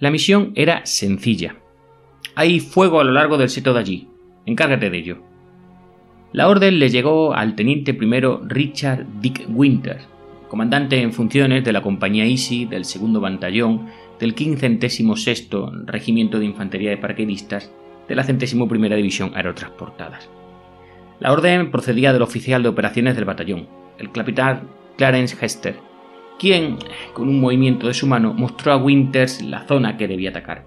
La misión era sencilla. Hay fuego a lo largo del seto de allí. Encárgate de ello. La orden le llegó al teniente primero Richard Dick Winters, comandante en funciones de la compañía Easy del segundo batallón del 506 Regimiento de Infantería de Paracaidistas de la 101 División Aerotransportadas. La orden procedía del oficial de operaciones del batallón, el capitán Clarence Hester, quien, con un movimiento de su mano, mostró a Winters la zona que debía atacar.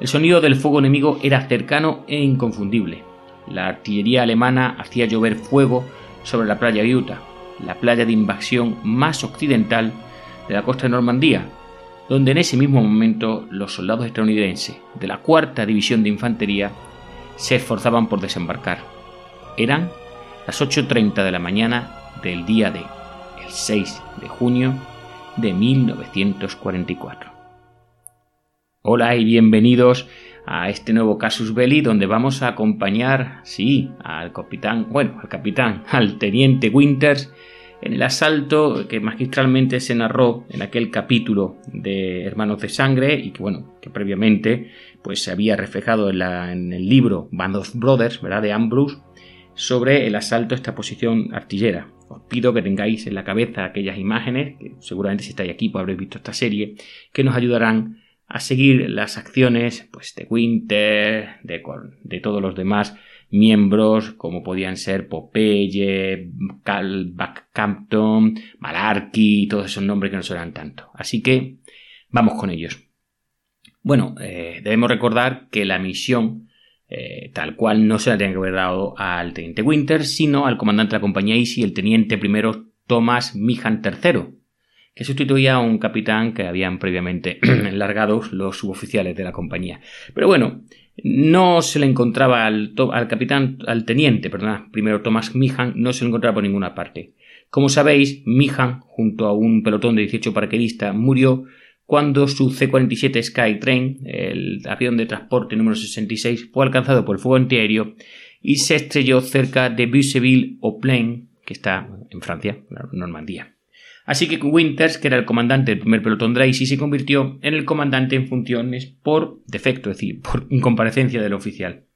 El sonido del fuego enemigo era cercano e inconfundible. La artillería alemana hacía llover fuego sobre la playa de Utah, la playa de invasión más occidental de la costa de Normandía, donde en ese mismo momento los soldados estadounidenses de la cuarta división de infantería se esforzaban por desembarcar. Eran las 8.30 de la mañana del día de 6 de junio de 1944. Hola y bienvenidos a este nuevo Casus Belli donde vamos a acompañar, sí, al capitán, bueno, al capitán, al teniente Winters en el asalto que magistralmente se narró en aquel capítulo de Hermanos de Sangre y que bueno, que previamente pues se había reflejado en, en el libro Band of Brothers, ¿verdad? de Ambrose sobre el asalto a esta posición artillera. Os pido que tengáis en la cabeza aquellas imágenes, que seguramente si estáis aquí pues habréis visto esta serie, que nos ayudarán a seguir las acciones pues, de Winter, de, de todos los demás miembros, como podían ser Popeye, Cal Campton, Malarkey, todos esos nombres que no suenan tanto. Así que vamos con ellos. Bueno, eh, debemos recordar que la misión eh, tal cual no se la tenía que haber dado al teniente Winter, sino al comandante de la compañía Easy, el teniente primero Thomas Mihan III, que sustituía a un capitán que habían previamente largado los suboficiales de la compañía. Pero bueno, no se le encontraba al, al capitán, al teniente, perdón, primero Thomas Mihan, no se le encontraba por ninguna parte. Como sabéis, Mihan, junto a un pelotón de 18 paraquedistas, murió cuando su C-47 Skytrain, el avión de transporte número 66, fue alcanzado por el fuego antiaéreo y se estrelló cerca de Busseville-au-Plain, que está en Francia, Normandía. Así que Winters, que era el comandante del primer pelotón Dracy, se convirtió en el comandante en funciones por defecto, es decir, por incomparecencia del oficial.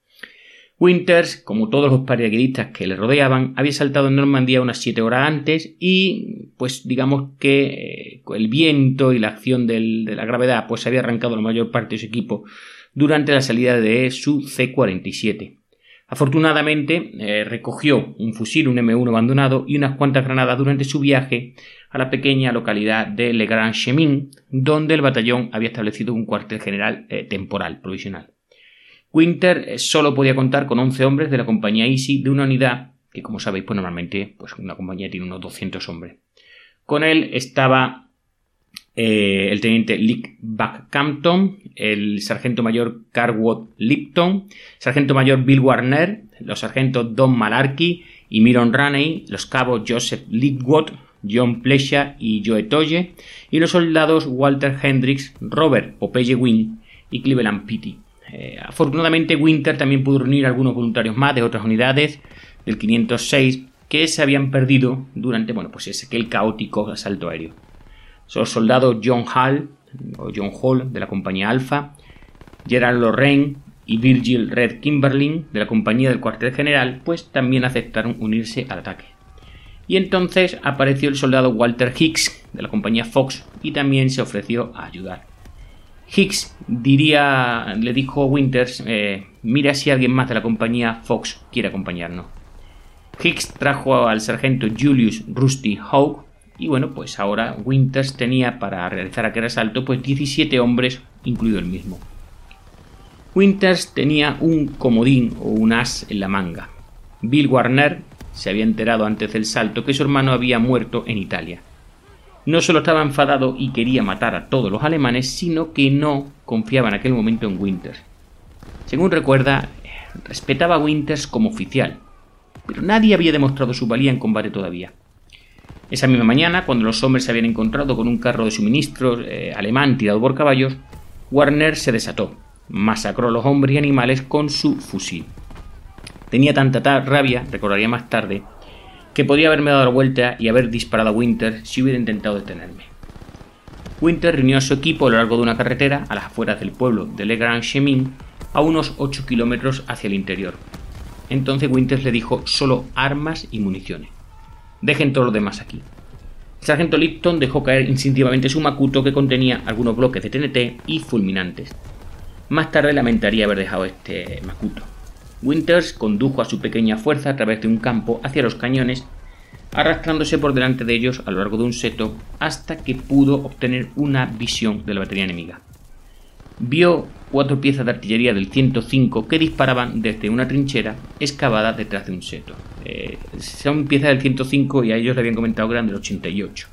Winters, como todos los paracaidistas que le rodeaban, había saltado en Normandía unas 7 horas antes y, pues digamos que eh, el viento y la acción de la gravedad pues había arrancado la mayor parte de su equipo durante la salida de su C-47. Afortunadamente eh, recogió un fusil, un M1 abandonado y unas cuantas granadas durante su viaje a la pequeña localidad de Le Grand Chemin, donde el batallón había establecido un cuartel general eh, temporal, provisional. Winter eh, solo podía contar con 11 hombres de la compañía Easy de una unidad que, como sabéis, pues normalmente pues una compañía tiene unos 200 hombres. Con él estaba eh, el teniente Lick Backcampton, el sargento mayor Carwood Lipton, sargento mayor Bill Warner, los sargentos Don Malarkey y Miron Raney, los cabos Joseph Litwood, John Plesha y Joe Toye, y los soldados Walter Hendricks, Robert Popeye Wynn y Cleveland Pitty. Eh, afortunadamente Winter también pudo reunir algunos voluntarios más de otras unidades del 506 que se habían perdido durante bueno, pues ese, aquel caótico asalto aéreo. Son soldados John Hall o John Hall de la compañía Alpha, Gerald Lorraine y Virgil Red Kimberlin de la compañía del cuartel general, pues también aceptaron unirse al ataque. Y entonces apareció el soldado Walter Hicks de la compañía Fox y también se ofreció a ayudar. Hicks diría, le dijo a Winters, eh, mira si alguien más de la compañía Fox quiere acompañarnos. Hicks trajo al sargento Julius Rusty Hawk y bueno, pues ahora Winters tenía para realizar aquel asalto pues 17 hombres, incluido el mismo. Winters tenía un comodín o un as en la manga. Bill Warner se había enterado antes del salto que su hermano había muerto en Italia no solo estaba enfadado y quería matar a todos los alemanes, sino que no confiaba en aquel momento en Winters. Según recuerda, respetaba a Winters como oficial, pero nadie había demostrado su valía en combate todavía. Esa misma mañana, cuando los hombres se habían encontrado con un carro de suministros eh, alemán tirado por caballos, Warner se desató, masacró a los hombres y animales con su fusil. Tenía tanta rabia, recordaría más tarde, que podría haberme dado la vuelta y haber disparado a Winter si hubiera intentado detenerme. Winter reunió a su equipo a lo largo de una carretera a las afueras del pueblo de Le Grand Chemin, a unos 8 kilómetros hacia el interior. Entonces Winter le dijo solo armas y municiones. Dejen todo lo demás aquí. El sargento Lipton dejó caer instintivamente su macuto que contenía algunos bloques de TNT y fulminantes. Más tarde lamentaría haber dejado este macuto. Winters condujo a su pequeña fuerza a través de un campo hacia los cañones, arrastrándose por delante de ellos a lo largo de un seto hasta que pudo obtener una visión de la batería enemiga. Vio cuatro piezas de artillería del 105 que disparaban desde una trinchera excavada detrás de un seto. Eh, son piezas del 105 y a ellos le habían comentado que eran del 88.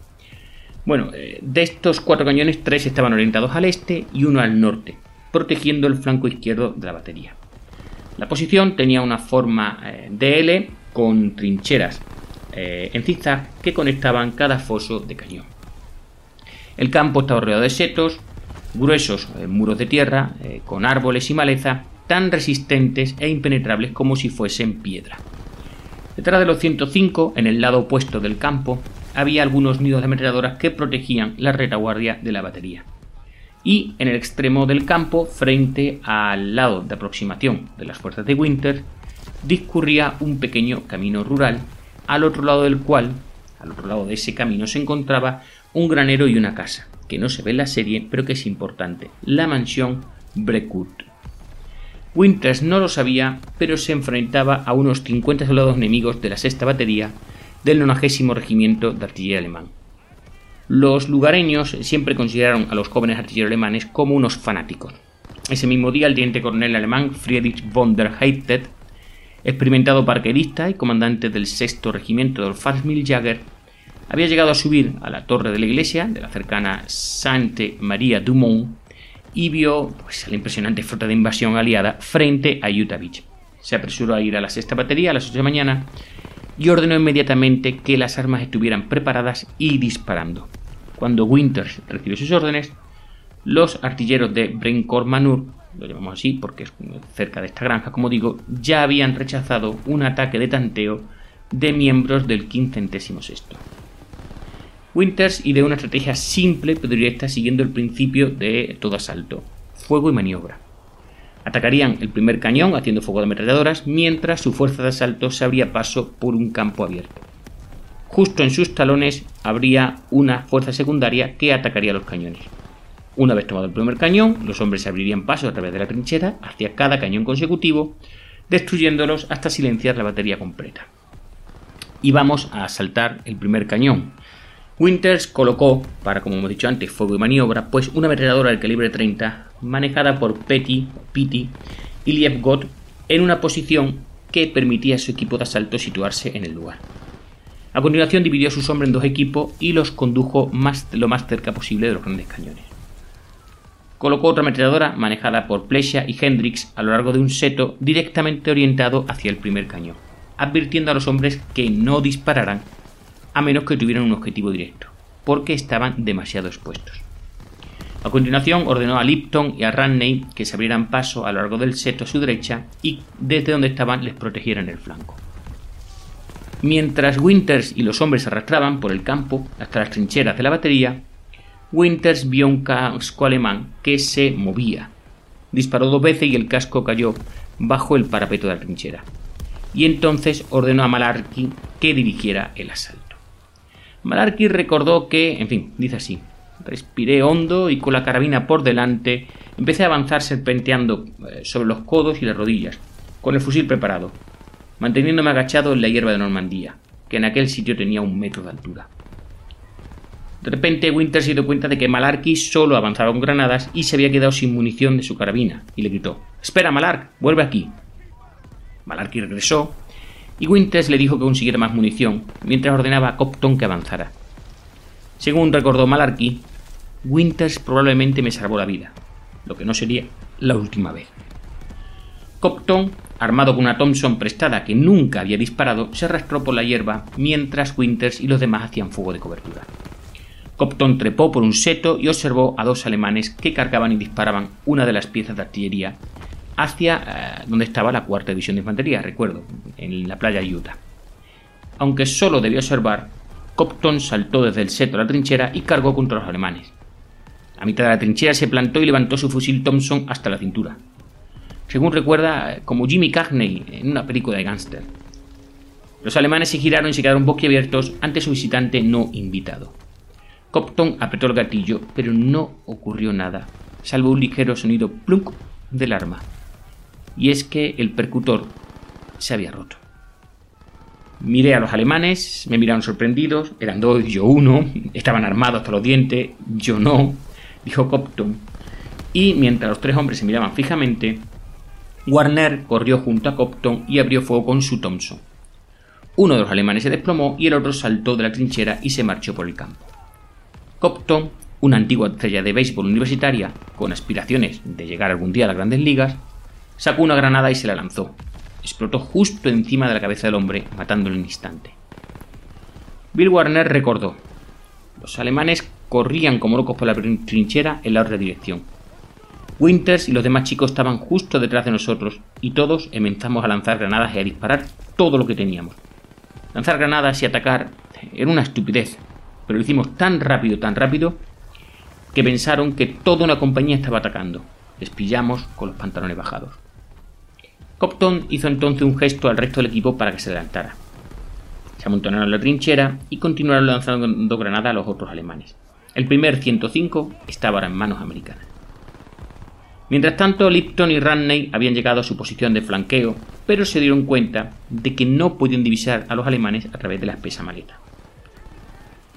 Bueno, eh, de estos cuatro cañones, tres estaban orientados al este y uno al norte, protegiendo el flanco izquierdo de la batería. La posición tenía una forma eh, de L con trincheras eh, en zigzag que conectaban cada foso de cañón. El campo estaba rodeado de setos, gruesos eh, muros de tierra, con árboles y maleza, tan resistentes e impenetrables como si fuesen piedra. Detrás de los 105, en el lado opuesto del campo, había algunos nidos de ametralladoras que protegían la retaguardia de la batería y en el extremo del campo, frente al lado de aproximación de las fuerzas de Winter, discurría un pequeño camino rural, al otro lado del cual, al otro lado de ese camino, se encontraba un granero y una casa, que no se ve en la serie, pero que es importante, la mansión Brecut. Winters no lo sabía, pero se enfrentaba a unos 50 soldados enemigos de la sexta batería del 90 Regimiento de Artillería Alemán. Los lugareños siempre consideraron a los jóvenes artilleros alemanes como unos fanáticos. Ese mismo día, el teniente coronel alemán Friedrich von der Heidtet, experimentado parquerista y comandante del sexto regimiento del Fassmilljäger, había llegado a subir a la torre de la iglesia de la cercana Sainte María du Mont y vio pues, la impresionante flota de invasión aliada frente a Utah Beach. Se apresuró a ir a la sexta batería a las 8 de la mañana y ordenó inmediatamente que las armas estuvieran preparadas y disparando. Cuando Winters recibió sus órdenes, los artilleros de Brincourt Manur, lo llamamos así porque es cerca de esta granja, como digo, ya habían rechazado un ataque de tanteo de miembros del 15 Winters ideó una estrategia simple pero directa siguiendo el principio de todo asalto, fuego y maniobra. Atacarían el primer cañón haciendo fuego de ametralladoras mientras su fuerza de asalto se abría paso por un campo abierto. Justo en sus talones habría una fuerza secundaria que atacaría los cañones. Una vez tomado el primer cañón, los hombres abrirían paso a través de la trinchera hacia cada cañón consecutivo, destruyéndolos hasta silenciar la batería completa. Y vamos a asaltar el primer cañón. Winters colocó, para como hemos dicho antes, fuego y maniobra, pues una ametralladora del calibre 30, manejada por Petty, Pitti y Liebgott, en una posición que permitía a su equipo de asalto situarse en el lugar. A continuación dividió a sus hombres en dos equipos y los condujo más, lo más cerca posible de los grandes cañones. Colocó otra ametralladora manejada por Plesha y Hendrix a lo largo de un seto directamente orientado hacia el primer cañón, advirtiendo a los hombres que no dispararan a menos que tuvieran un objetivo directo, porque estaban demasiado expuestos. A continuación ordenó a Lipton y a Ranney que se abrieran paso a lo largo del seto a su derecha y desde donde estaban les protegieran el flanco. Mientras Winters y los hombres arrastraban por el campo hasta las trincheras de la batería, Winters vio un casco alemán que se movía. Disparó dos veces y el casco cayó bajo el parapeto de la trinchera. y entonces ordenó a Malarkey que dirigiera el asalto. Malarkey recordó que, en fin, dice así, respiré hondo y con la carabina por delante empecé a avanzar serpenteando eh, sobre los codos y las rodillas, con el fusil preparado, manteniéndome agachado en la hierba de Normandía, que en aquel sitio tenía un metro de altura. De repente Winter se dio cuenta de que Malarkey solo avanzaba con granadas y se había quedado sin munición de su carabina, y le gritó Espera, Malark, vuelve aquí. Malarkey regresó, y Winters le dijo que consiguiera más munición, mientras ordenaba a Copton que avanzara. Según recordó Malarkey, Winters probablemente me salvó la vida, lo que no sería la última vez. Copton, armado con una Thompson prestada que nunca había disparado, se arrastró por la hierba mientras Winters y los demás hacían fuego de cobertura. Copton trepó por un seto y observó a dos alemanes que cargaban y disparaban una de las piezas de artillería hacia eh, donde estaba la cuarta división de infantería, recuerdo, en la playa Utah. Aunque solo debía observar, Copton saltó desde el seto a la trinchera y cargó contra los alemanes. A mitad de la trinchera se plantó y levantó su fusil Thompson hasta la cintura. Según recuerda, como Jimmy Cagney en una película de gángster. Los alemanes se giraron y se quedaron boquiabiertos ante su visitante no invitado. Copton apretó el gatillo, pero no ocurrió nada, salvo un ligero sonido plunk del arma y es que el percutor se había roto. Miré a los alemanes, me miraron sorprendidos, eran dos yo uno, estaban armados hasta los dientes, yo no, dijo Copton. Y mientras los tres hombres se miraban fijamente, Warner corrió junto a Copton y abrió fuego con su Thompson. Uno de los alemanes se desplomó y el otro saltó de la trinchera y se marchó por el campo. Copton, una antigua estrella de béisbol universitaria, con aspiraciones de llegar algún día a las grandes ligas, sacó una granada y se la lanzó. Explotó justo encima de la cabeza del hombre, matándolo en un instante. Bill Warner recordó. Los alemanes corrían como locos por la trinchera en la otra dirección. Winters y los demás chicos estaban justo detrás de nosotros y todos comenzamos a lanzar granadas y a disparar todo lo que teníamos. Lanzar granadas y atacar era una estupidez, pero lo hicimos tan rápido, tan rápido, que pensaron que toda una compañía estaba atacando. Les pillamos con los pantalones bajados. Copton hizo entonces un gesto al resto del equipo para que se adelantara. Se amontonaron la trinchera y continuaron lanzando granadas a los otros alemanes. El primer 105 estaba ahora en manos americanas. Mientras tanto, Lipton y Ranney habían llegado a su posición de flanqueo, pero se dieron cuenta de que no podían divisar a los alemanes a través de la espesa maleta.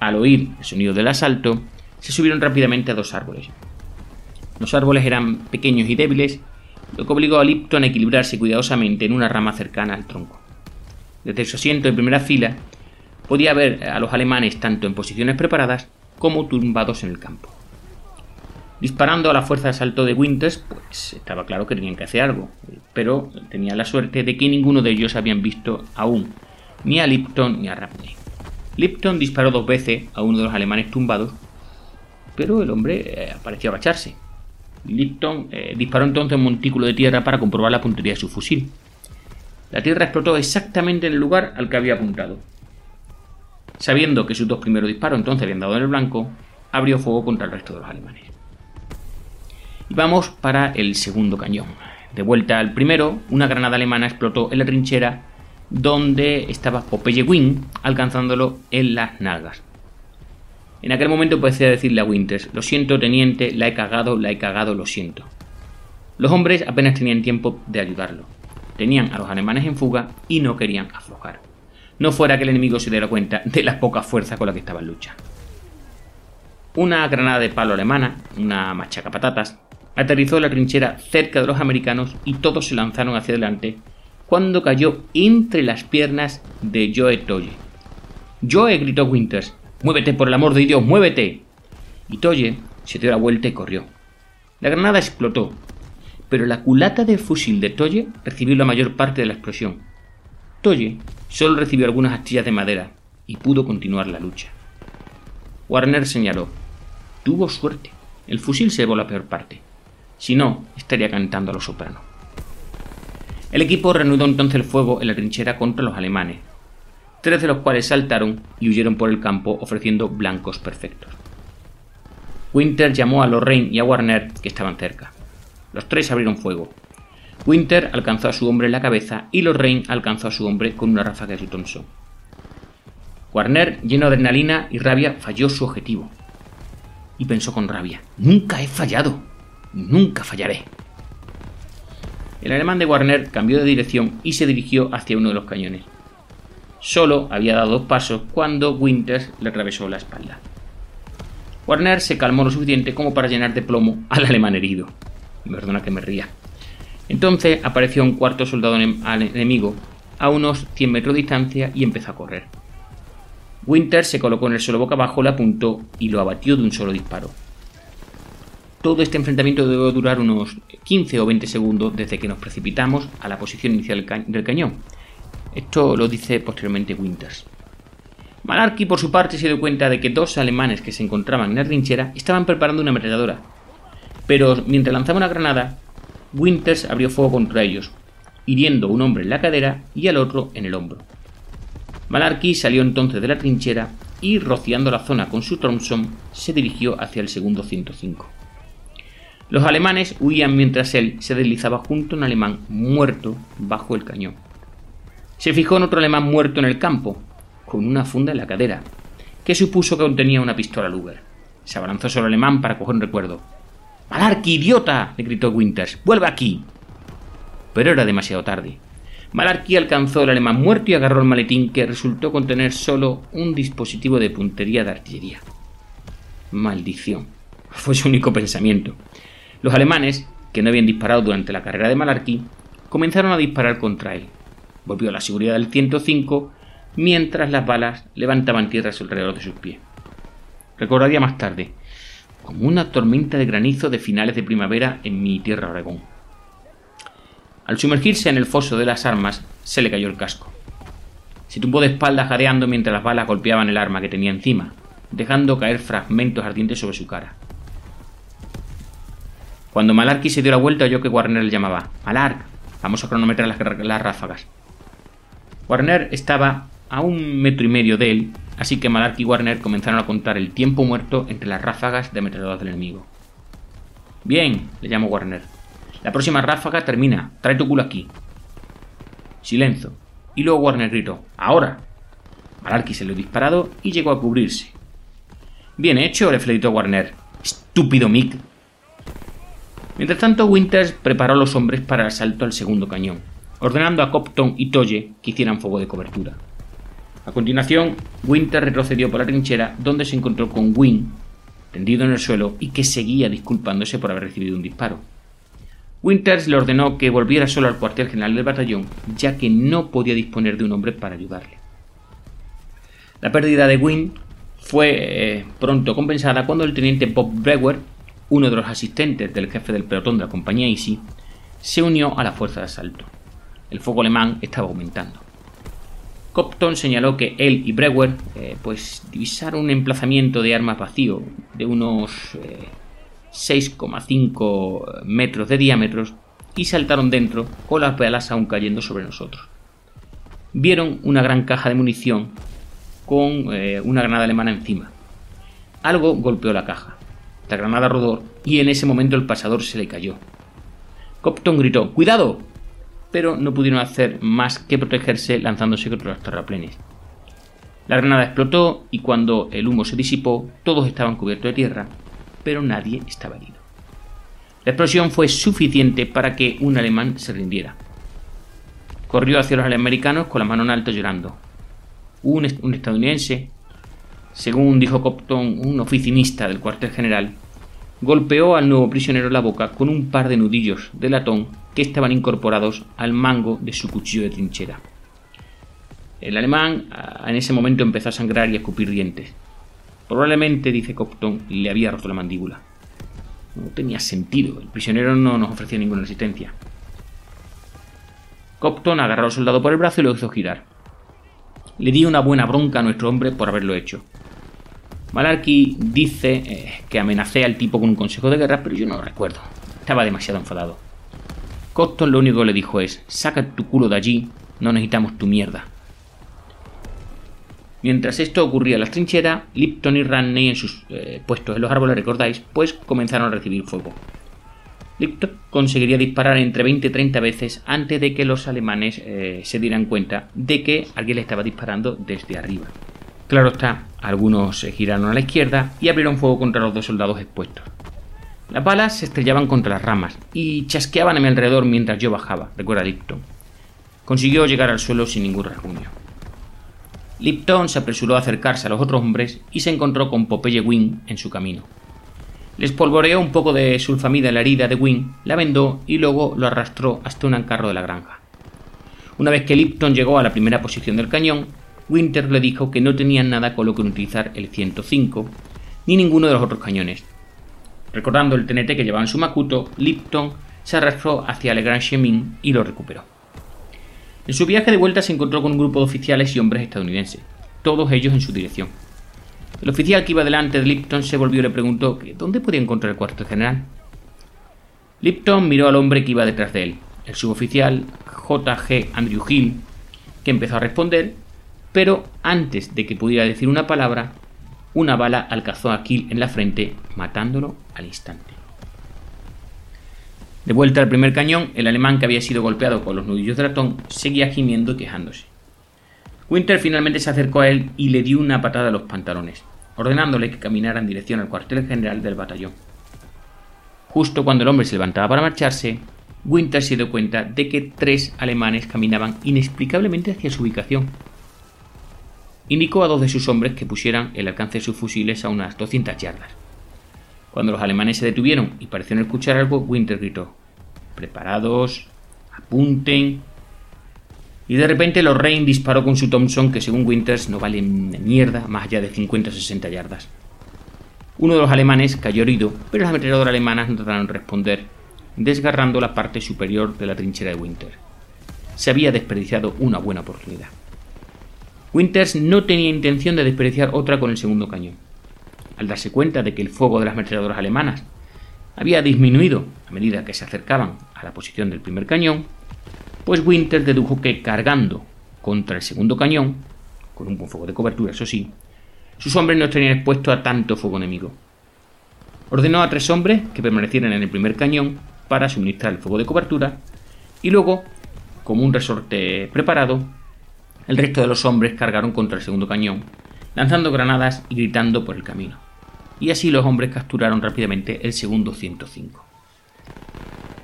Al oír el sonido del asalto, se subieron rápidamente a dos árboles. Los árboles eran pequeños y débiles lo que obligó a Lipton a equilibrarse cuidadosamente en una rama cercana al tronco. Desde su asiento en primera fila, podía ver a los alemanes tanto en posiciones preparadas como tumbados en el campo. Disparando a la fuerza de asalto de Winters, pues estaba claro que tenían que hacer algo, pero tenía la suerte de que ninguno de ellos habían visto aún ni a Lipton ni a Rapney. Lipton disparó dos veces a uno de los alemanes tumbados, pero el hombre eh, pareció agacharse. Lipton eh, disparó entonces un montículo de tierra para comprobar la puntería de su fusil. La tierra explotó exactamente en el lugar al que había apuntado. Sabiendo que sus dos primeros disparos entonces habían dado en el blanco, abrió fuego contra el resto de los alemanes. Y vamos para el segundo cañón. De vuelta al primero, una granada alemana explotó en la trinchera donde estaba Popeye Wing, alcanzándolo en las nalgas. En aquel momento parecía decirle a Winters, lo siento teniente, la he cagado, la he cagado, lo siento. Los hombres apenas tenían tiempo de ayudarlo. Tenían a los alemanes en fuga y no querían aflojar. No fuera que el enemigo se diera cuenta de la poca fuerza con la que estaba en lucha. Una granada de palo alemana, una machaca patatas, aterrizó la trinchera cerca de los americanos y todos se lanzaron hacia adelante cuando cayó entre las piernas de Joe Toye. Joe gritó Winters, ¡Muévete, por el amor de Dios, muévete! Y Toye se dio la vuelta y corrió. La granada explotó, pero la culata del fusil de Toye recibió la mayor parte de la explosión. Toye solo recibió algunas astillas de madera y pudo continuar la lucha. Warner señaló: Tuvo suerte. El fusil se llevó la peor parte. Si no, estaría cantando a los sopranos. El equipo reanudó entonces el fuego en la trinchera contra los alemanes, tres de los cuales saltaron y huyeron por el campo ofreciendo blancos perfectos. Winter llamó a Lorraine y a Warner, que estaban cerca. Los tres abrieron fuego. Winter alcanzó a su hombre en la cabeza y Lorraine alcanzó a su hombre con una ráfaga de su Thompson. Warner, lleno de adrenalina y rabia, falló su objetivo. Y pensó con rabia, nunca he fallado, nunca fallaré. El alemán de Warner cambió de dirección y se dirigió hacia uno de los cañones. Solo había dado dos pasos cuando Winters le atravesó la espalda. Warner se calmó lo suficiente como para llenar de plomo al alemán herido. Perdona que me ría. Entonces apareció un cuarto soldado enemigo a unos 100 metros de distancia y empezó a correr. Winter se colocó en el suelo boca abajo, le apuntó y lo abatió de un solo disparo. Todo este enfrentamiento debió durar unos 15 o 20 segundos desde que nos precipitamos a la posición inicial del cañón. Esto lo dice posteriormente Winters. Malarkey, por su parte, se dio cuenta de que dos alemanes que se encontraban en la trinchera estaban preparando una ametralladora. Pero mientras lanzaba una granada, Winters abrió fuego contra ellos, hiriendo a un hombre en la cadera y al otro en el hombro. Malarkey salió entonces de la trinchera y, rociando la zona con su Thompson, se dirigió hacia el segundo 105. Los alemanes huían mientras él se deslizaba junto a un alemán muerto bajo el cañón. Se fijó en otro alemán muerto en el campo, con una funda en la cadera, que supuso que contenía una pistola Luger. Se abalanzó sobre el alemán para coger un recuerdo. ¡Malarkey, idiota! le gritó Winters. ¡Vuelve aquí! Pero era demasiado tarde. Malarkey alcanzó el alemán muerto y agarró el maletín que resultó contener solo un dispositivo de puntería de artillería. Maldición. Fue su único pensamiento. Los alemanes, que no habían disparado durante la carrera de Malarkey, comenzaron a disparar contra él. Volvió a la seguridad del 105 mientras las balas levantaban tierras alrededor de sus pies. Recordaría más tarde, como una tormenta de granizo de finales de primavera en mi tierra Oregón. Al sumergirse en el foso de las armas, se le cayó el casco. Se tumbó de espaldas jadeando mientras las balas golpeaban el arma que tenía encima, dejando caer fragmentos ardientes sobre su cara. Cuando Malarky se dio la vuelta oyó que Warner le llamaba. Malark, vamos a cronometrar las, las ráfagas. Warner estaba a un metro y medio de él, así que Malark y Warner comenzaron a contar el tiempo muerto entre las ráfagas de ametralladoras del enemigo. Bien, le llamó Warner. La próxima ráfaga termina. Trae tu culo aquí. Silencio. Y luego Warner gritó. ¡Ahora! Malarky se lo disparado y llegó a cubrirse. Bien hecho, le felicitó Warner. Estúpido Mick. Mientras tanto, Winters preparó a los hombres para el asalto al segundo cañón, ordenando a Copton y Toye que hicieran fuego de cobertura. A continuación, Winter retrocedió por la trinchera donde se encontró con Wynne, tendido en el suelo y que seguía disculpándose por haber recibido un disparo. Winters le ordenó que volviera solo al cuartel general del batallón, ya que no podía disponer de un hombre para ayudarle. La pérdida de Wynne fue eh, pronto compensada cuando el teniente Bob Brewer, uno de los asistentes del jefe del pelotón de la compañía Easy, se unió a la fuerza de asalto. El fuego alemán estaba aumentando. Copton señaló que él y Brewer eh, pues divisaron un emplazamiento de armas vacío de unos 6,5 eh, metros de diámetro y saltaron dentro con las balas aún cayendo sobre nosotros. Vieron una gran caja de munición con eh, una granada alemana encima. Algo golpeó la caja. La granada rodó y en ese momento el pasador se le cayó. Copton gritó ¡Cuidado! pero no pudieron hacer más que protegerse lanzándose contra los terraplenes. La granada explotó y cuando el humo se disipó, todos estaban cubiertos de tierra, pero nadie estaba herido. La explosión fue suficiente para que un alemán se rindiera. Corrió hacia los americanos con la mano en alto llorando. Un, un estadounidense, según dijo Copton, un oficinista del cuartel general, golpeó al nuevo prisionero la boca con un par de nudillos de latón que estaban incorporados al mango de su cuchillo de trinchera. El alemán en ese momento empezó a sangrar y a escupir dientes. Probablemente, dice Copton, le había roto la mandíbula. No tenía sentido, el prisionero no nos ofrecía ninguna resistencia. Copton agarró al soldado por el brazo y lo hizo girar. Le dio una buena bronca a nuestro hombre por haberlo hecho. Malarkey dice eh, que amenacé al tipo con un consejo de guerra, pero yo no lo recuerdo. Estaba demasiado enfadado. Cotton lo único que le dijo es, saca tu culo de allí, no necesitamos tu mierda. Mientras esto ocurría en las trincheras, Lipton y Ranney en sus eh, puestos en los árboles, recordáis, pues comenzaron a recibir fuego. Lipton conseguiría disparar entre 20 y 30 veces antes de que los alemanes eh, se dieran cuenta de que alguien le estaba disparando desde arriba. Claro está, algunos se giraron a la izquierda y abrieron fuego contra los dos soldados expuestos. Las balas se estrellaban contra las ramas y chasqueaban a mi alrededor mientras yo bajaba, recuerda Lipton. Consiguió llegar al suelo sin ningún rasguño. Lipton se apresuró a acercarse a los otros hombres y se encontró con Popeye Wing en su camino. Les polvoreó un poco de sulfamida en la herida de Wing, la vendó y luego lo arrastró hasta un carro de la granja. Una vez que Lipton llegó a la primera posición del cañón, Winter le dijo que no tenían nada con lo que utilizar el 105 ni ninguno de los otros cañones. Recordando el TNT que llevaba en su Makuto, Lipton se arrastró hacia Le Grand Chemin y lo recuperó. En su viaje de vuelta se encontró con un grupo de oficiales y hombres estadounidenses, todos ellos en su dirección. El oficial que iba delante de Lipton se volvió y le preguntó dónde podía encontrar el cuartel general. Lipton miró al hombre que iba detrás de él, el suboficial J.G. Andrew Hill, que empezó a responder, pero antes de que pudiera decir una palabra, una bala alcanzó a Kill en la frente, matándolo al instante. De vuelta al primer cañón, el alemán que había sido golpeado con los nudillos de ratón seguía gimiendo y quejándose. Winter finalmente se acercó a él y le dio una patada a los pantalones, ordenándole que caminara en dirección al cuartel general del batallón. Justo cuando el hombre se levantaba para marcharse, Winter se dio cuenta de que tres alemanes caminaban inexplicablemente hacia su ubicación. Indicó a dos de sus hombres que pusieran el alcance de sus fusiles a unas 200 yardas. Cuando los alemanes se detuvieron y parecieron escuchar algo, Winter gritó: Preparados, apunten. Y de repente Lorraine disparó con su Thompson, que según Winters no vale mierda más allá de 50 o 60 yardas. Uno de los alemanes cayó herido, pero las ametralladoras alemanas no trataron de responder, desgarrando la parte superior de la trinchera de Winter. Se había desperdiciado una buena oportunidad. Winters no tenía intención de desperdiciar otra con el segundo cañón al darse cuenta de que el fuego de las ametralladoras alemanas había disminuido a medida que se acercaban a la posición del primer cañón, pues Winter dedujo que cargando contra el segundo cañón, con un buen fuego de cobertura, eso sí, sus hombres no estarían expuestos a tanto fuego enemigo. Ordenó a tres hombres que permanecieran en el primer cañón para suministrar el fuego de cobertura y luego, como un resorte preparado, el resto de los hombres cargaron contra el segundo cañón, lanzando granadas y gritando por el camino y así los hombres capturaron rápidamente el segundo 105.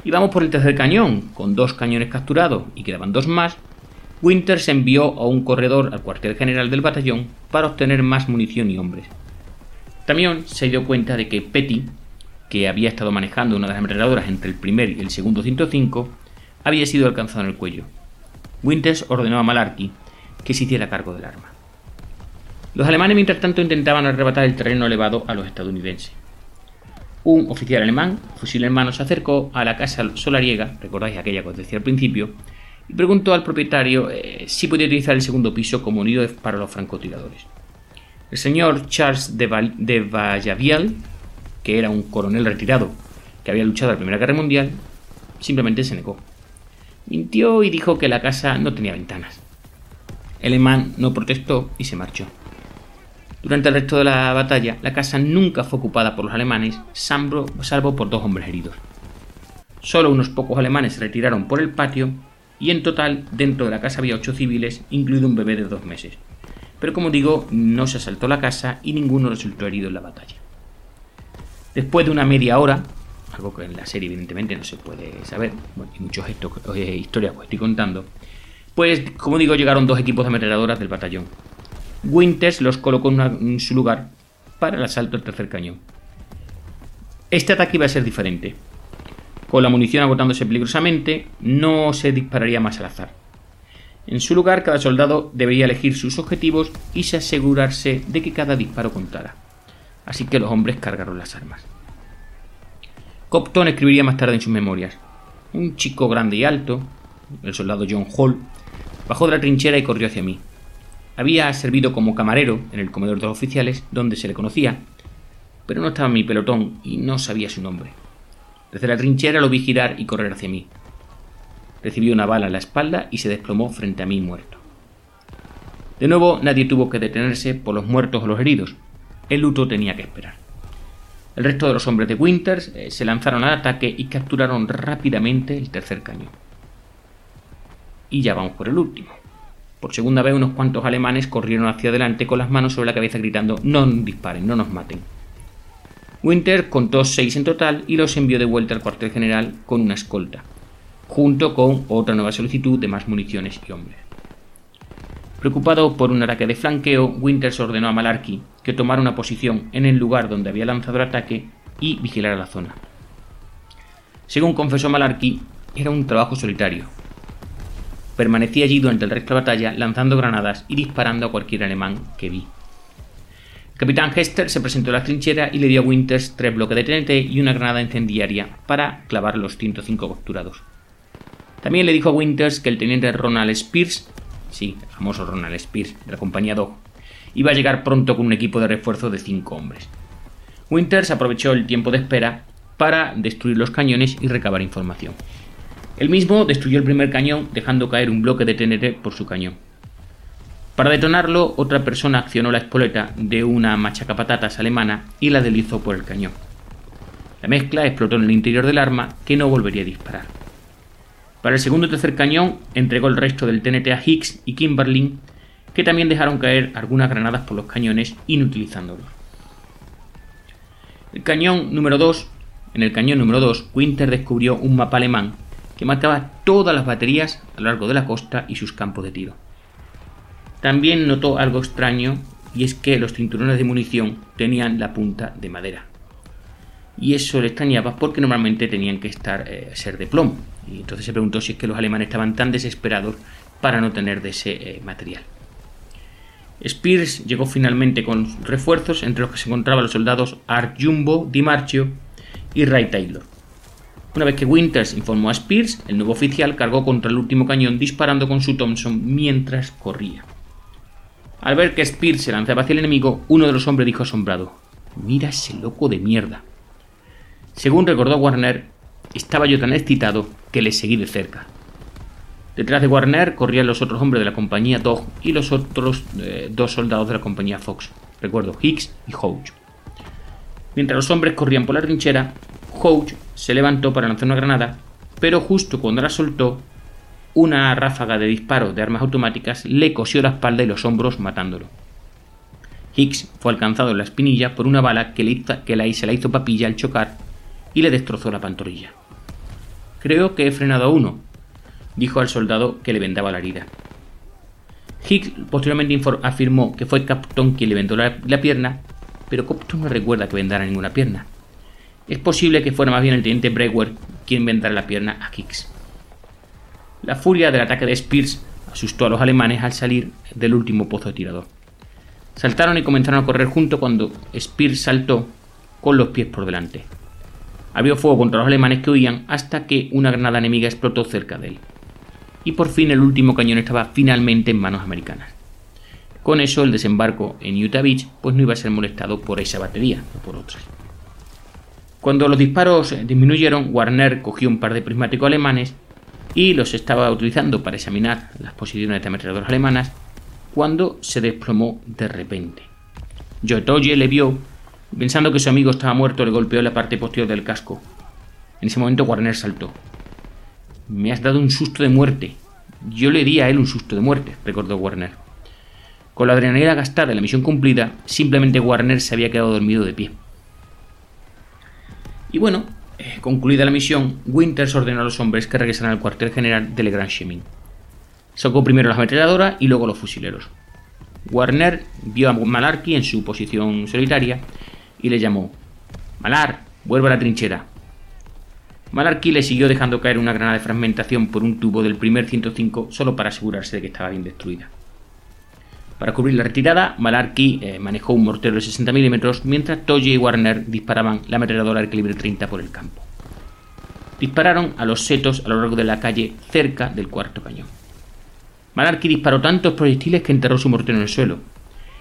Y vamos por el tercer cañón, con dos cañones capturados y quedaban dos más. Winters envió a un corredor al cuartel general del batallón para obtener más munición y hombres. También se dio cuenta de que Petty, que había estado manejando una de las ametralladoras entre el primer y el segundo 105, había sido alcanzado en el cuello. Winters ordenó a Malarkey que se hiciera cargo del arma. Los alemanes, mientras tanto, intentaban arrebatar el terreno elevado a los estadounidenses. Un oficial alemán, fusil en mano, se acercó a la casa solariega, recordáis aquella que os decía al principio, y preguntó al propietario eh, si podía utilizar el segundo piso como nido para los francotiradores. El señor Charles de, Val de que era un coronel retirado que había luchado en la Primera Guerra Mundial, simplemente se negó. Mintió y dijo que la casa no tenía ventanas. El alemán no protestó y se marchó. Durante el resto de la batalla, la casa nunca fue ocupada por los alemanes, salvo por dos hombres heridos. Solo unos pocos alemanes se retiraron por el patio y en total dentro de la casa había ocho civiles, incluido un bebé de dos meses. Pero como digo, no se asaltó la casa y ninguno resultó herido en la batalla. Después de una media hora, algo que en la serie evidentemente no se puede saber, y muchas eh, historias que estoy contando, pues como digo llegaron dos equipos de ametralladoras del batallón, Winters los colocó en, su lugar para el asalto del tercer cañón. Este ataque iba a ser diferente. Con la munición agotándose peligrosamente, no se dispararía más al azar. En su lugar, cada soldado debería elegir sus objetivos y se asegurarse de que cada disparo contara. Así que los hombres cargaron las armas. Copton escribiría más tarde en sus memorias. Un chico grande y alto, el soldado John Hall, bajó de la trinchera y corrió hacia mí. Había servido como camarero en el comedor de los oficiales, donde se le conocía, pero no estaba en mi pelotón y no sabía su nombre. Desde la trinchera lo vi girar y correr hacia mí. Recibió una bala en la espalda y se desplomó frente a mí muerto. De nuevo, nadie tuvo que detenerse por los muertos o los heridos. El luto tenía que esperar. El resto de los hombres de Winters eh, se lanzaron al ataque y capturaron rápidamente el tercer cañón. Y ya vamos por el último. Por segunda vez unos cuantos alemanes corrieron hacia adelante con las manos sobre la cabeza gritando no disparen, no nos maten. Winter contó seis en total y los envió de vuelta al cuartel general con una escolta, junto con otra nueva solicitud de más municiones y hombres. Preocupado por un ataque de flanqueo, Winters ordenó a Malarkey que tomara una posición en el lugar donde había lanzado el ataque y vigilara la zona. Según confesó Malarkey, era un trabajo solitario. Permanecí allí durante el resto de la batalla lanzando granadas y disparando a cualquier alemán que vi. El capitán Hester se presentó a la trinchera y le dio a Winters tres bloques de TNT y una granada incendiaria para clavar los 105 capturados. También le dijo a Winters que el teniente Ronald Spears sí, el famoso Ronald Spears, de la compañía Dog, iba a llegar pronto con un equipo de refuerzo de cinco hombres. Winters aprovechó el tiempo de espera para destruir los cañones y recabar información. Él mismo destruyó el primer cañón dejando caer un bloque de TNT por su cañón. Para detonarlo, otra persona accionó la espoleta de una machacapatatas alemana y la deslizó por el cañón. La mezcla explotó en el interior del arma que no volvería a disparar. Para el segundo y tercer cañón entregó el resto del TNT a Hicks y Kimberlin, que también dejaron caer algunas granadas por los cañones inutilizándolos. El cañón número 2, en el cañón número 2, Winter descubrió un mapa alemán que marcaba todas las baterías a lo largo de la costa y sus campos de tiro. También notó algo extraño y es que los cinturones de munición tenían la punta de madera. Y eso le extrañaba porque normalmente tenían que estar eh, ser de plomo. Y entonces se preguntó si es que los alemanes estaban tan desesperados para no tener de ese eh, material. Spears llegó finalmente con refuerzos, entre los que se encontraban los soldados Art Jumbo, Di Marcio y Ray Taylor. Una vez que Winters informó a Spears, el nuevo oficial cargó contra el último cañón disparando con su Thompson mientras corría. Al ver que Spears se lanzaba hacia el enemigo, uno de los hombres dijo asombrado: Mira ese loco de mierda. Según recordó Warner, estaba yo tan excitado que le seguí de cerca. Detrás de Warner corrían los otros hombres de la compañía Dog y los otros eh, dos soldados de la compañía Fox, recuerdo Hicks y Hodge. Mientras los hombres corrían por la trinchera, Hodge se levantó para lanzar una granada, pero justo cuando la soltó, una ráfaga de disparos de armas automáticas le cosió la espalda y los hombros matándolo. Hicks fue alcanzado en la espinilla por una bala que, le, que se la hizo papilla al chocar y le destrozó la pantorrilla. Creo que he frenado a uno, dijo al soldado que le vendaba la herida. Hicks posteriormente afirmó que fue Capton quien le vendó la, pierna, pero Copton no recuerda que vendara ninguna pierna. Es posible que fuera más bien el teniente Brewer quien vendara la pierna a Hicks. La furia del ataque de Spears asustó a los alemanes al salir del último pozo de tirador. Saltaron y comenzaron a correr junto cuando Spears saltó con los pies por delante. Abrió fuego contra los alemanes que huían hasta que una granada enemiga explotó cerca de él. Y por fin el último cañón estaba finalmente en manos americanas. Con eso el desembarco en Utah Beach pues no iba a ser molestado por esa batería, o por otras. Cuando los disparos disminuyeron, Warner cogió un par de prismáticos alemanes y los estaba utilizando para examinar las posiciones de ametralladoras alemanas cuando se desplomó de repente. Joe le vio Pensando que su amigo estaba muerto, le golpeó la parte posterior del casco. En ese momento Warner saltó. Me has dado un susto de muerte. Yo le di a él un susto de muerte, recordó Warner. Con la adrenalina gastada y la misión cumplida, simplemente Warner se había quedado dormido de pie. Y bueno, eh, concluida la misión, Winters ordenó a los hombres que regresaran al cuartel general de Le Grand Chemin. Sacó primero las ametralladoras y luego los fusileros. Warner vio a Malarkey en su posición solitaria y le llamó. Malar, vuelve a la trinchera. Malarkey le siguió dejando caer una granada de fragmentación por un tubo del primer 105 solo para asegurarse de que estaba bien destruida. Para cubrir la retirada, Malarkey eh, manejó un mortero de 60 milímetros mientras Toye y Warner disparaban la ametralladora del calibre 30 por el campo. Dispararon a los setos a lo largo de la calle cerca del cuarto cañón. Malarkey disparó tantos proyectiles que enterró su mortero en el suelo,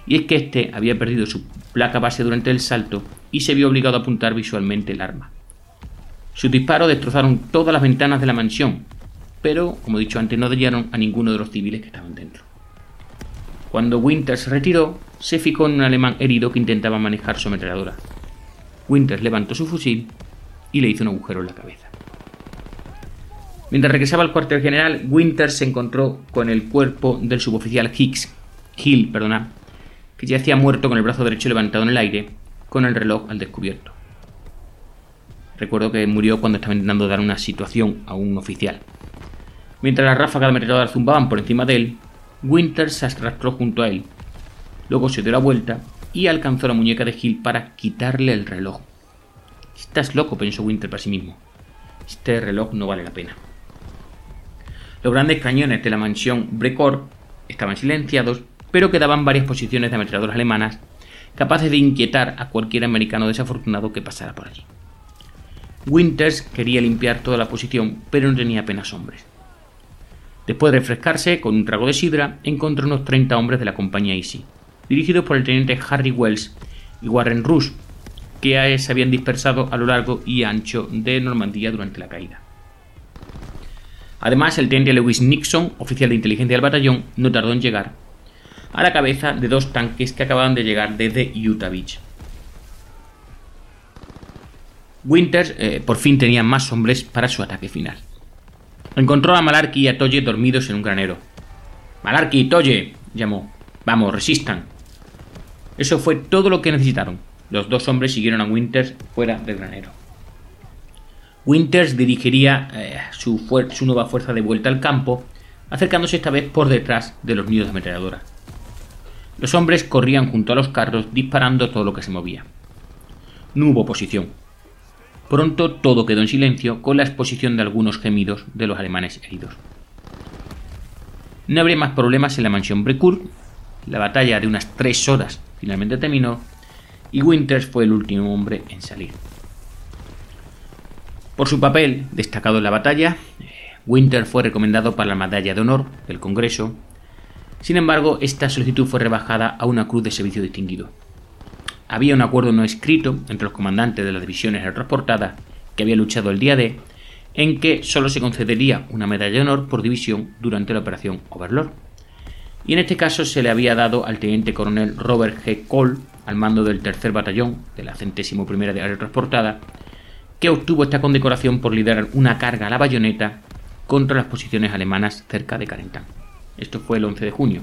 y es que éste había perdido su placa base durante el salto y se vio obligado a apuntar visualmente el arma. Sus disparos destrozaron todas las ventanas de la mansión, pero, como he dicho antes, no dañaron a ninguno de los civiles que estaban dentro. Cuando Winter se retiró, se fijó en un alemán herido que intentaba manejar su ametralladora. Winters levantó su fusil y le hizo un agujero en la cabeza. Mientras regresaba al cuartel general, Winters se encontró con el cuerpo del suboficial Hicks, Hill, perdona, que yacía muerto con el brazo derecho levantado en el aire, con el reloj al descubierto. Recuerdo que murió cuando estaba intentando dar una situación a un oficial. Mientras las ráfagas de ametralladora zumbaban por encima de él, Winters se arrastró junto a él. Luego se dio la vuelta y alcanzó la muñeca de Hill para quitarle el reloj. Estás loco, pensó Winter para sí mismo. Este reloj no vale la pena. Los grandes cañones de la mansión Brecor estaban silenciados, pero quedaban varias posiciones de ametralladoras alemanas capaces de inquietar a cualquier americano desafortunado que pasara por allí. Winters quería limpiar toda la posición, pero no tenía apenas hombres. Después de refrescarse con un trago de sidra, encontró unos 30 hombres de la compañía Easy, dirigidos por el teniente Harry Wells y Warren Rush, que se habían dispersado a lo largo y ancho de Normandía durante la caída. Además, el teniente Lewis Nixon, oficial de inteligencia del batallón, no tardó en llegar a la cabeza de dos tanques que acababan de llegar desde Utah Beach. Winters eh, por fin tenía más hombres para su ataque final. Encontró a Malarkey y a Toye dormidos en un granero. Malarkey, Toye, llamó. Vamos, resistan. Eso fue todo lo que necesitaron. Los dos hombres siguieron a Winters fuera del granero. Winters dirigiría eh, su, su, nueva fuerza de vuelta al campo, acercándose esta vez por detrás de los nidos de ametralladora. Los hombres corrían junto a los carros disparando todo lo que se movía. No hubo oposición. Pronto todo quedó en silencio con la exposición de algunos gemidos de los alemanes heridos. No habría más problemas en la mansión Brecourt. La batalla de unas tres horas finalmente terminó y Winters fue el último hombre en salir. Por su papel destacado en la batalla, Winter fue recomendado para la Medalla de Honor del Congreso. Sin embargo, esta solicitud fue rebajada a una cruz de servicio distinguido. Había un acuerdo no escrito entre los comandantes de las divisiones transportadas que había luchado el día D, en que solo se concedería una medalla de honor por división durante la operación Overlord. Y en este caso se le había dado al teniente coronel Robert G. Cole al mando del tercer batallón de la centésimo primera de área transportada, que obtuvo esta condecoración por liderar una carga a la bayoneta contra las posiciones alemanas cerca de Carentan. Esto fue el 11 de junio.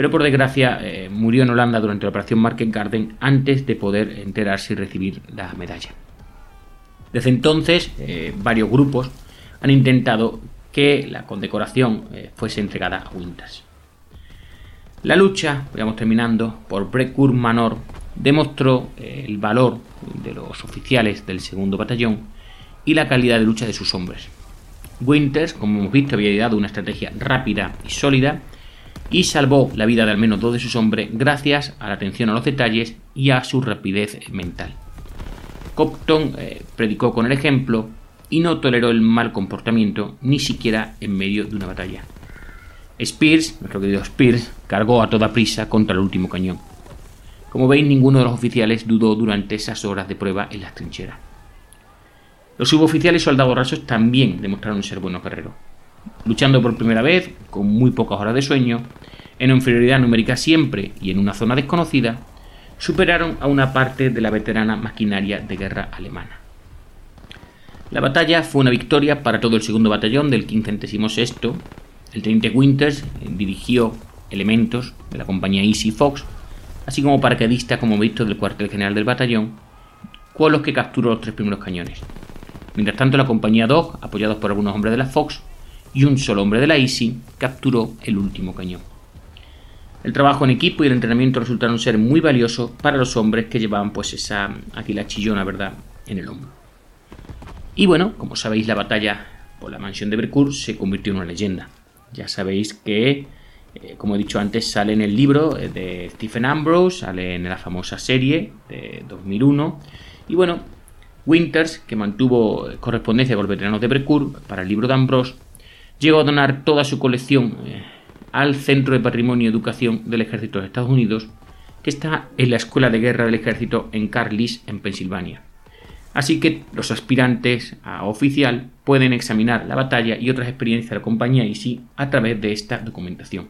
Pero por desgracia eh, murió en Holanda durante la operación Market Garden antes de poder enterarse y recibir la medalla. Desde entonces, eh, varios grupos han intentado que la condecoración eh, fuese entregada a Winters. La lucha, vamos terminando, por Brecourt Manor demostró el valor de los oficiales del segundo batallón y la calidad de lucha de sus hombres. Winters, como hemos visto, había dado una estrategia rápida y sólida y salvó la vida de al menos dos de sus hombres gracias a la atención a los detalles y a su rapidez mental. Copton eh, predicó con el ejemplo y no toleró el mal comportamiento ni siquiera en medio de una batalla. Spears, nuestro querido Spears, cargó a toda prisa contra el último cañón. Como veis, ninguno de los oficiales dudó durante esas horas de prueba en las trincheras. Los suboficiales y soldados rasos también demostraron ser buenos guerreros. Luchando por primera vez, con muy pocas horas de sueño, en inferioridad numérica siempre y en una zona desconocida, superaron a una parte de la veterana maquinaria de guerra alemana. La batalla fue una victoria para todo el segundo batallón del 506 el teniente Winters dirigió elementos de la compañía Easy Fox, así como paracaidistas como visto del cuartel general del batallón, con los que capturó los tres primeros cañones. Mientras tanto, la compañía Dog, apoyados por algunos hombres de la Fox y un solo hombre de la Easy, capturó el último cañón. El trabajo en equipo y el entrenamiento resultaron ser muy valiosos para los hombres que llevaban pues esa aquí la chillona, ¿verdad?, en el hombro. Y bueno, como sabéis, la batalla por la mansión de Bercourt se convirtió en una leyenda. Ya sabéis que, eh, como he dicho antes, sale en el libro eh, de Stephen Ambrose, sale en la famosa serie de 2001. Y bueno, Winters, que mantuvo correspondencia con los veteranos de Brecourt para el libro de Ambrose, llegó a donar toda su colección eh, al Centro de Patrimonio y Educación del Ejército de Estados Unidos, que está en la Escuela de Guerra del Ejército en Carlisle, en Pensilvania. Así que los aspirantes a oficial pueden examinar la batalla y otras experiencias de la compañía ISI a través de esta documentación.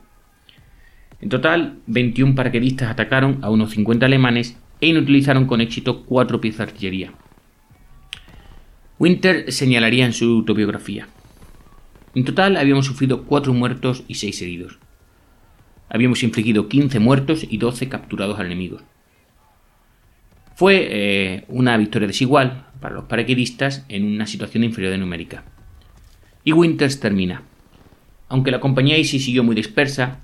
En total, 21 paraquedistas atacaron a unos 50 alemanes e inutilizaron con éxito cuatro piezas de artillería. Winter señalaría en su autobiografía. En total habíamos sufrido cuatro muertos y seis heridos. Habíamos infligido 15 muertos y 12 capturados al enemigo. Fue eh, una victoria desigual para los paraquedistas en una situación inferior de numérica. Y Winters termina. Aunque la compañía Easy siguió muy dispersa,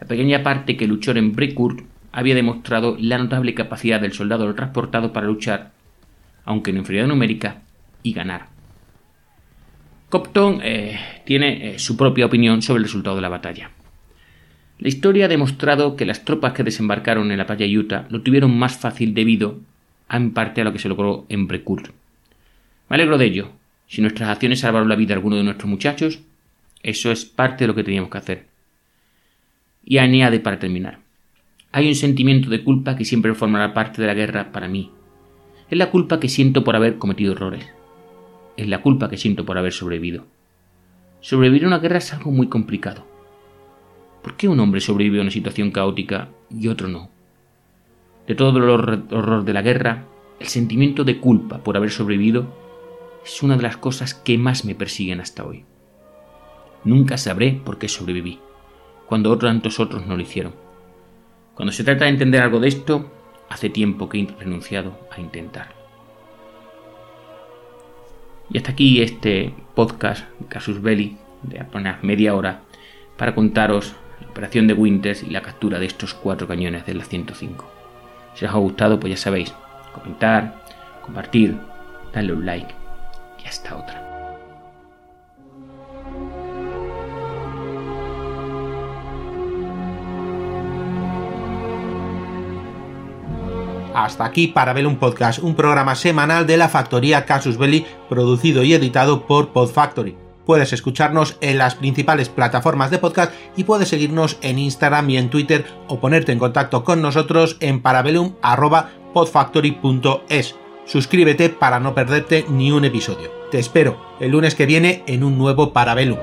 la pequeña parte que luchó en Brecourt había demostrado la notable capacidad del soldado transportado para luchar, aunque en inferioridad numérica, y ganar. Copton eh, tiene eh, su propia opinión sobre el resultado de la batalla. La historia ha demostrado que las tropas que desembarcaron en la playa Utah lo tuvieron más fácil debido en parte a lo que se logró en Brecourt. Me alegro de ello. Si nuestras acciones salvaron la vida a alguno de nuestros muchachos, eso es parte de lo que teníamos que hacer. Y añade para terminar. Hay un sentimiento de culpa que siempre formará parte de la guerra para mí. Es la culpa que siento por haber cometido errores. Es la culpa que siento por haber sobrevivido. Sobrevivir a una guerra es algo muy complicado. ¿Por qué un hombre sobrevive a una situación caótica y otro no? De todo el horror de la guerra, el sentimiento de culpa por haber sobrevivido es una de las cosas que más me persiguen hasta hoy. Nunca sabré por qué sobreviví, cuando tantos otros no lo hicieron. Cuando se trata de entender algo de esto, hace tiempo que he renunciado a intentar. Y hasta aquí este podcast Casus Belli de apenas media hora para contaros la operación de Winters y la captura de estos cuatro cañones de la 105. Si os ha gustado, pues ya sabéis, comentar, compartir, darle un like y hasta otra. Hasta aquí para ver un podcast, un programa semanal de la factoría Casus Belli, producido y editado por Podfactory. Puedes escucharnos en las principales plataformas de podcast y puedes seguirnos en Instagram y en Twitter o ponerte en contacto con nosotros en parabellum.podfactory.es. Suscríbete para no perderte ni un episodio. Te espero el lunes que viene en un nuevo Parabellum.